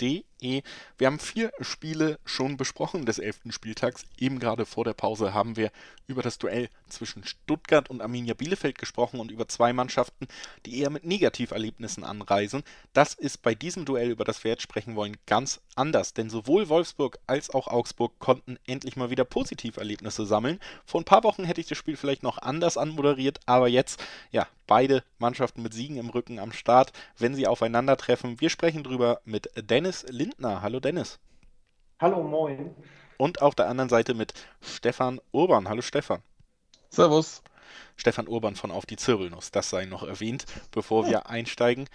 Wir haben vier Spiele schon besprochen des elften Spieltags. Eben gerade vor der Pause haben wir über das Duell zwischen Stuttgart und Arminia Bielefeld gesprochen und über zwei Mannschaften, die eher mit Negativerlebnissen anreisen. Das ist bei diesem Duell, über das wir jetzt sprechen wollen, ganz anders, denn sowohl Wolfsburg als auch Augsburg konnten endlich mal wieder Positiverlebnisse sammeln. Vor ein paar Wochen hätte ich das Spiel vielleicht noch anders anmoderiert, aber jetzt, ja, beide Mannschaften mit Siegen im Rücken am Start, wenn sie aufeinandertreffen. Wir sprechen drüber mit Dennis Lind Lindner. Hallo Dennis. Hallo, moin. Und auf der anderen Seite mit Stefan Urban. Hallo Stefan. Servus. Stefan Urban von Auf die Zirbelnuss, das sei noch erwähnt, bevor wir einsteigen.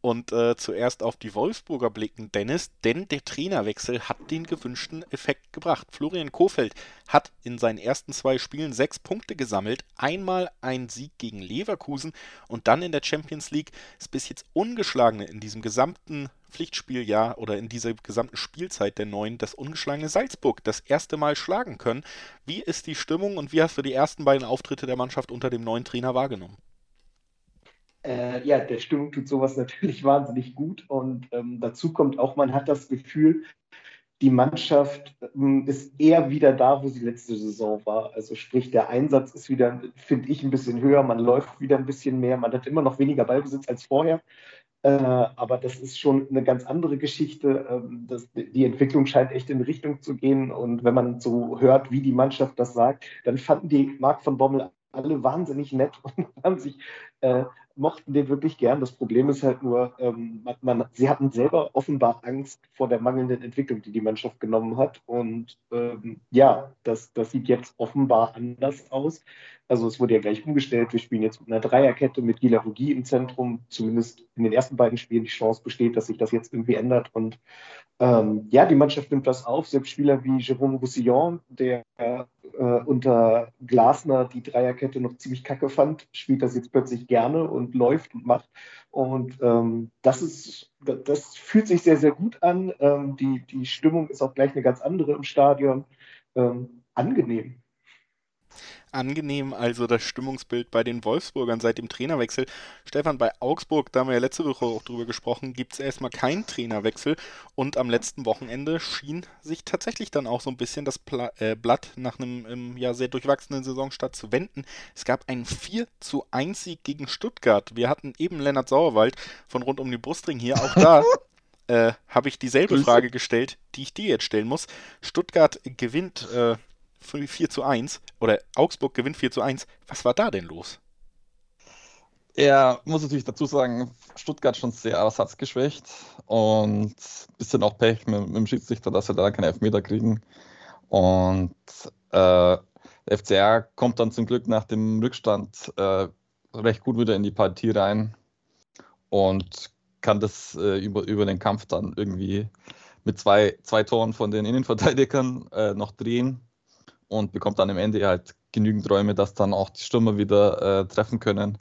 Und äh, zuerst auf die Wolfsburger blicken, Dennis, denn der Trainerwechsel hat den gewünschten Effekt gebracht. Florian Kofeld hat in seinen ersten zwei Spielen sechs Punkte gesammelt, einmal ein Sieg gegen Leverkusen und dann in der Champions League ist bis jetzt ungeschlagene in diesem gesamten Pflichtspieljahr oder in dieser gesamten Spielzeit der neuen das ungeschlagene Salzburg das erste Mal schlagen können. Wie ist die Stimmung und wie hast du die ersten beiden Auftritte der Mannschaft unter dem neuen Trainer wahrgenommen? Äh, ja, der Stimmung tut sowas natürlich wahnsinnig gut und ähm, dazu kommt auch, man hat das Gefühl, die Mannschaft ähm, ist eher wieder da, wo sie letzte Saison war. Also sprich, der Einsatz ist wieder, finde ich, ein bisschen höher, man läuft wieder ein bisschen mehr, man hat immer noch weniger Ballbesitz als vorher. Äh, aber das ist schon eine ganz andere Geschichte. Ähm, das, die Entwicklung scheint echt in Richtung zu gehen. Und wenn man so hört, wie die Mannschaft das sagt, dann fanden die Marc von Bommel alle wahnsinnig nett und haben sich äh, mochten den wirklich gern. Das Problem ist halt nur, ähm, man, man, sie hatten selber offenbar Angst vor der mangelnden Entwicklung, die die Mannschaft genommen hat. Und ähm, ja, das, das sieht jetzt offenbar anders aus. Also es wurde ja gleich umgestellt. Wir spielen jetzt mit einer Dreierkette mit Gila im Zentrum. Zumindest in den ersten beiden Spielen die Chance besteht, dass sich das jetzt irgendwie ändert. Und ähm, ja, die Mannschaft nimmt das auf. Selbst Spieler wie Jérôme Roussillon, der äh, unter Glasner die Dreierkette noch ziemlich kacke fand, spielt das jetzt plötzlich gerne und läuft und macht. Und ähm, das ist, das fühlt sich sehr, sehr gut an. Ähm, die, die Stimmung ist auch gleich eine ganz andere im Stadion. Ähm, angenehm angenehm also das Stimmungsbild bei den Wolfsburgern seit dem Trainerwechsel. Stefan, bei Augsburg, da haben wir ja letzte Woche auch drüber gesprochen, gibt es erstmal keinen Trainerwechsel und am letzten Wochenende schien sich tatsächlich dann auch so ein bisschen das Pla äh, Blatt nach einem ähm, ja, sehr durchwachsenen Saisonstart zu wenden. Es gab einen 4 zu 1 Sieg gegen Stuttgart. Wir hatten eben Lennart Sauerwald von rund um die Brustring hier. Auch da äh, habe ich dieselbe Frage gestellt, die ich dir jetzt stellen muss. Stuttgart gewinnt äh, 4 zu 1 oder Augsburg gewinnt 4 zu 1. Was war da denn los? Er muss natürlich dazu sagen, Stuttgart schon sehr ersatzgeschwächt und ein bisschen auch Pech mit, mit, dem Schiedsrichter, dass sie da keine Elfmeter kriegen. Und äh, der FCR kommt dann zum Glück nach dem Rückstand äh, recht gut wieder in die Partie rein und kann das äh, über, über den Kampf dann irgendwie mit zwei, zwei Toren von den Innenverteidigern äh, noch drehen und bekommt dann am Ende halt genügend Räume, dass dann auch die Stürmer wieder äh, treffen können.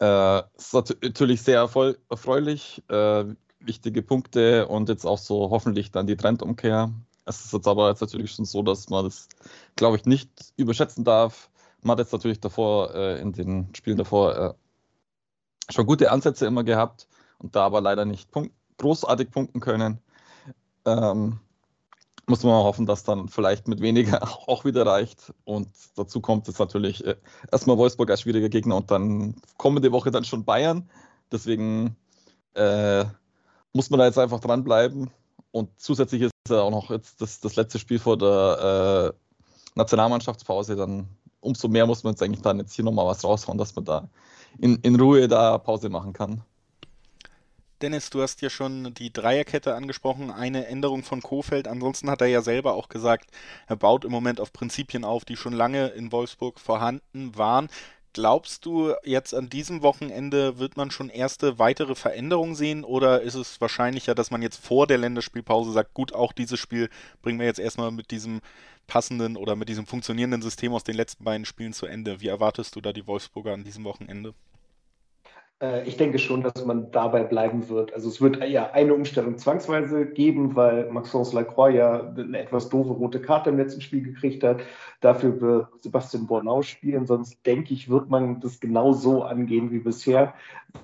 Äh, ist natürlich sehr erfreulich, äh, wichtige Punkte und jetzt auch so hoffentlich dann die Trendumkehr. Es ist jetzt aber jetzt natürlich schon so, dass man das, glaube ich, nicht überschätzen darf. Man hat jetzt natürlich davor, äh, in den Spielen davor, äh, schon gute Ansätze immer gehabt und da aber leider nicht punkt großartig punkten können. Ähm, muss man hoffen, dass dann vielleicht mit weniger auch wieder reicht. Und dazu kommt jetzt natürlich äh, erstmal Wolfsburg als schwieriger Gegner und dann kommende Woche dann schon Bayern. Deswegen äh, muss man da jetzt einfach dranbleiben. Und zusätzlich ist ja auch noch jetzt das, das letzte Spiel vor der äh, Nationalmannschaftspause. Dann umso mehr muss man jetzt eigentlich dann jetzt hier nochmal was raushauen, dass man da in, in Ruhe da Pause machen kann. Dennis, du hast ja schon die Dreierkette angesprochen, eine Änderung von Kofeld. Ansonsten hat er ja selber auch gesagt, er baut im Moment auf Prinzipien auf, die schon lange in Wolfsburg vorhanden waren. Glaubst du, jetzt an diesem Wochenende wird man schon erste weitere Veränderungen sehen oder ist es wahrscheinlicher, dass man jetzt vor der Länderspielpause sagt, gut, auch dieses Spiel bringen wir jetzt erstmal mit diesem passenden oder mit diesem funktionierenden System aus den letzten beiden Spielen zu Ende? Wie erwartest du da die Wolfsburger an diesem Wochenende? Äh, ich denke schon, dass man dabei bleiben wird. Also es wird ja eine Umstellung zwangsweise geben, weil Maxence Lacroix ja eine etwas doofe rote Karte im letzten Spiel gekriegt hat. Dafür wird Sebastian Bornau spielen. Sonst denke ich, wird man das genau so angehen wie bisher.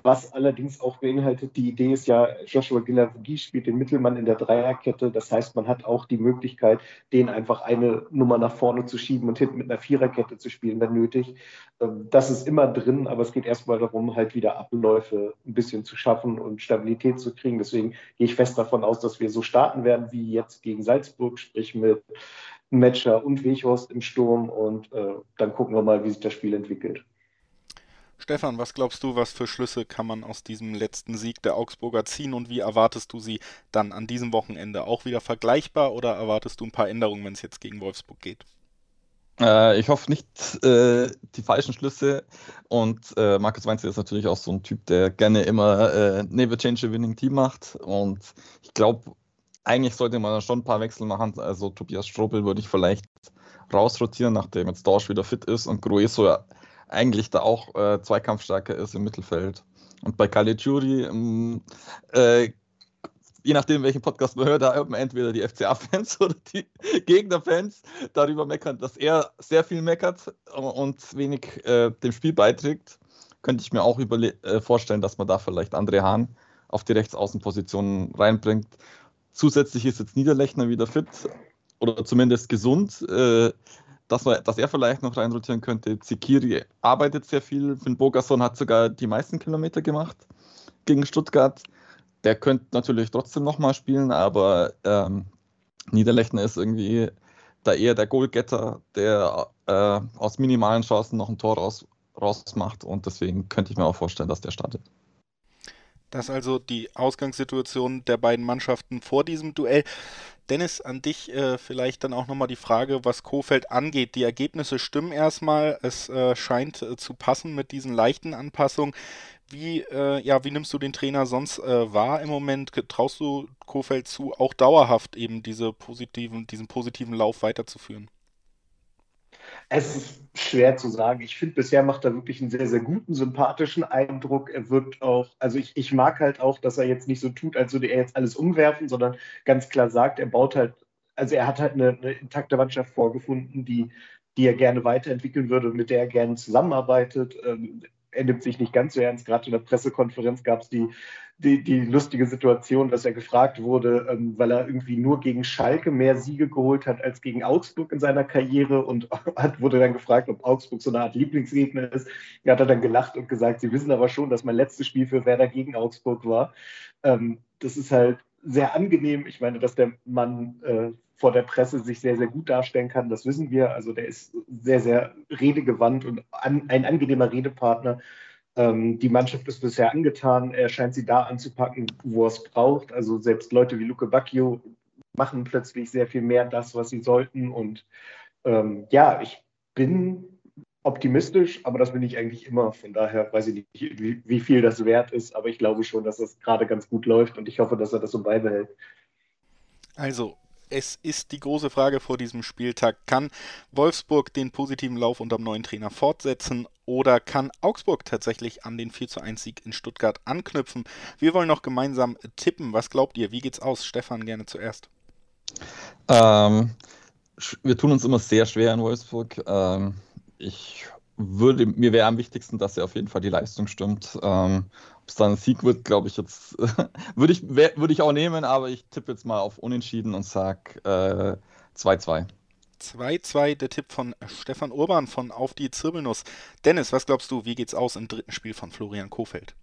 Was allerdings auch beinhaltet, die Idee ist ja, Joshua Guilavogui spielt den Mittelmann in der Dreierkette. Das heißt, man hat auch die Möglichkeit, den einfach eine Nummer nach vorne zu schieben und hinten mit einer Viererkette zu spielen, wenn nötig. Ähm, das ist immer drin, aber es geht erstmal darum, halt wieder Abläufe ein bisschen zu schaffen und Stabilität zu kriegen. Deswegen gehe ich fest davon aus, dass wir so starten werden wie jetzt gegen Salzburg, sprich mit Metscher und Weghorst im Sturm und äh, dann gucken wir mal, wie sich das Spiel entwickelt. Stefan, was glaubst du, was für Schlüsse kann man aus diesem letzten Sieg der Augsburger ziehen und wie erwartest du sie dann an diesem Wochenende? Auch wieder vergleichbar oder erwartest du ein paar Änderungen, wenn es jetzt gegen Wolfsburg geht? Äh, ich hoffe nicht äh, die falschen Schlüsse. Und äh, Markus Weinzel ist natürlich auch so ein Typ, der gerne immer äh, Never Change a Winning Team macht. Und ich glaube, eigentlich sollte man schon ein paar Wechsel machen. Also Tobias Strobel würde ich vielleicht rausrotieren, nachdem jetzt Dorsch wieder fit ist und Grueso eigentlich da auch äh, zweikampfstärker ist im Mittelfeld. Und bei Caligiuri ähm, äh, je nachdem, welchen Podcast man hört, da hört man entweder die FCA-Fans oder die Gegner-Fans darüber meckern, dass er sehr viel meckert und wenig äh, dem Spiel beiträgt. Könnte ich mir auch äh, vorstellen, dass man da vielleicht André Hahn auf die Rechtsaußenposition reinbringt. Zusätzlich ist jetzt Niederlechner wieder fit oder zumindest gesund, äh, dass, man, dass er vielleicht noch reinrotieren könnte. Zikiri arbeitet sehr viel. Finn Bogerson hat sogar die meisten Kilometer gemacht gegen Stuttgart. Der könnte natürlich trotzdem nochmal spielen, aber ähm, Niederlechner ist irgendwie da eher der Goalgetter, der äh, aus minimalen Chancen noch ein Tor raus, rausmacht und deswegen könnte ich mir auch vorstellen, dass der startet. Das ist also die Ausgangssituation der beiden Mannschaften vor diesem Duell. Dennis, an dich äh, vielleicht dann auch nochmal die Frage, was Kofeld angeht. Die Ergebnisse stimmen erstmal. Es äh, scheint äh, zu passen mit diesen leichten Anpassungen. Wie, äh, ja, wie nimmst du den Trainer sonst äh, wahr im Moment? Traust du Kofeld zu, auch dauerhaft eben diese positiven, diesen positiven Lauf weiterzuführen? Es ist schwer zu sagen. Ich finde, bisher macht er wirklich einen sehr, sehr guten, sympathischen Eindruck. Er wirkt auch, also ich, ich mag halt auch, dass er jetzt nicht so tut, als würde er jetzt alles umwerfen, sondern ganz klar sagt, er baut halt, also er hat halt eine, eine intakte Mannschaft vorgefunden, die, die er gerne weiterentwickeln würde und mit der er gerne zusammenarbeitet. Er nimmt sich nicht ganz so ernst. Gerade in der Pressekonferenz gab es die, die, die, lustige Situation, dass er gefragt wurde, ähm, weil er irgendwie nur gegen Schalke mehr Siege geholt hat als gegen Augsburg in seiner Karriere und hat, wurde dann gefragt, ob Augsburg so eine Art Lieblingsgegner ist. Er hat dann gelacht und gesagt, Sie wissen aber schon, dass mein letztes Spiel für Werder gegen Augsburg war. Ähm, das ist halt sehr angenehm. Ich meine, dass der Mann äh, vor der Presse sich sehr, sehr gut darstellen kann, das wissen wir. Also der ist sehr, sehr redegewandt und an, ein angenehmer Redepartner. Ähm, die Mannschaft ist bisher angetan. Er scheint sie da anzupacken, wo er es braucht. Also selbst Leute wie Luke Bacchio machen plötzlich sehr viel mehr das, was sie sollten. Und ähm, ja, ich bin optimistisch, aber das bin ich eigentlich immer. Von daher weiß ich nicht, wie, wie viel das wert ist, aber ich glaube schon, dass das gerade ganz gut läuft und ich hoffe, dass er das so beibehält. Also, es ist die große Frage vor diesem Spieltag. Kann Wolfsburg den positiven Lauf unter dem neuen Trainer fortsetzen oder kann Augsburg tatsächlich an den 4 zu 1 Sieg in Stuttgart anknüpfen? Wir wollen noch gemeinsam tippen. Was glaubt ihr? Wie geht's aus? Stefan, gerne zuerst. Ähm, wir tun uns immer sehr schwer in Wolfsburg. Ähm, ich würde, mir wäre am wichtigsten, dass ja auf jeden Fall die Leistung stimmt. Ähm, Ob es dann ein Sieg wird, glaube ich jetzt, würde ich, würde ich auch nehmen, aber ich tippe jetzt mal auf Unentschieden und sage 2-2. Äh, 2-2, der Tipp von Stefan Urban von Auf die Zirbelnuss. Dennis, was glaubst du, wie geht's aus im dritten Spiel von Florian Kofeld?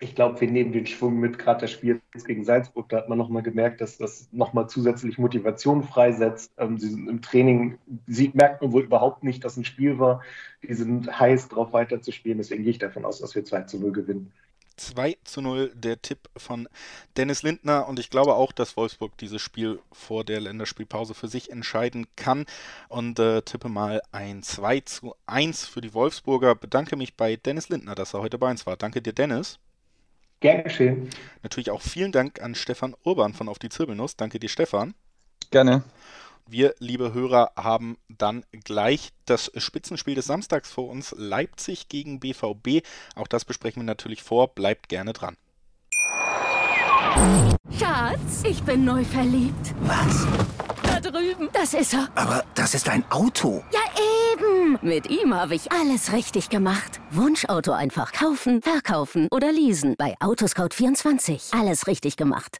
Ich glaube, wir nehmen den Schwung mit, gerade das Spiel gegen Salzburg, da hat man nochmal gemerkt, dass das nochmal zusätzlich Motivation freisetzt. Ähm, sie sind im Training, sie merkt man wohl überhaupt nicht, dass ein Spiel war. Die sind heiß drauf weiterzuspielen, deswegen gehe ich davon aus, dass wir 2 zu 0 gewinnen. 2 zu 0 der Tipp von Dennis Lindner und ich glaube auch, dass Wolfsburg dieses Spiel vor der Länderspielpause für sich entscheiden kann und äh, tippe mal ein 2 zu 1 für die Wolfsburger. Bedanke mich bei Dennis Lindner, dass er heute bei uns war. Danke dir, Dennis. Gern geschehen. Natürlich auch vielen Dank an Stefan Urban von Auf die Zirbelnuss. Danke dir, Stefan. Gerne. Wir, liebe Hörer, haben dann gleich das Spitzenspiel des Samstags vor uns. Leipzig gegen BVB. Auch das besprechen wir natürlich vor. Bleibt gerne dran. Schatz, ich bin neu verliebt. Was? Da drüben. Das ist er. Aber das ist ein Auto. Ja, eben. Mit ihm habe ich alles richtig gemacht. Wunschauto einfach kaufen, verkaufen oder leasen. Bei Autoscout24. Alles richtig gemacht.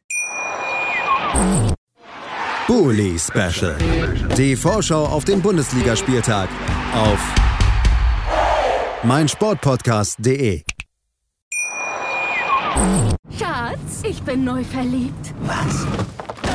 Bully Special. Die Vorschau auf den Bundesligaspieltag auf meinsportpodcast.de. Schatz, ich bin neu verliebt. Was?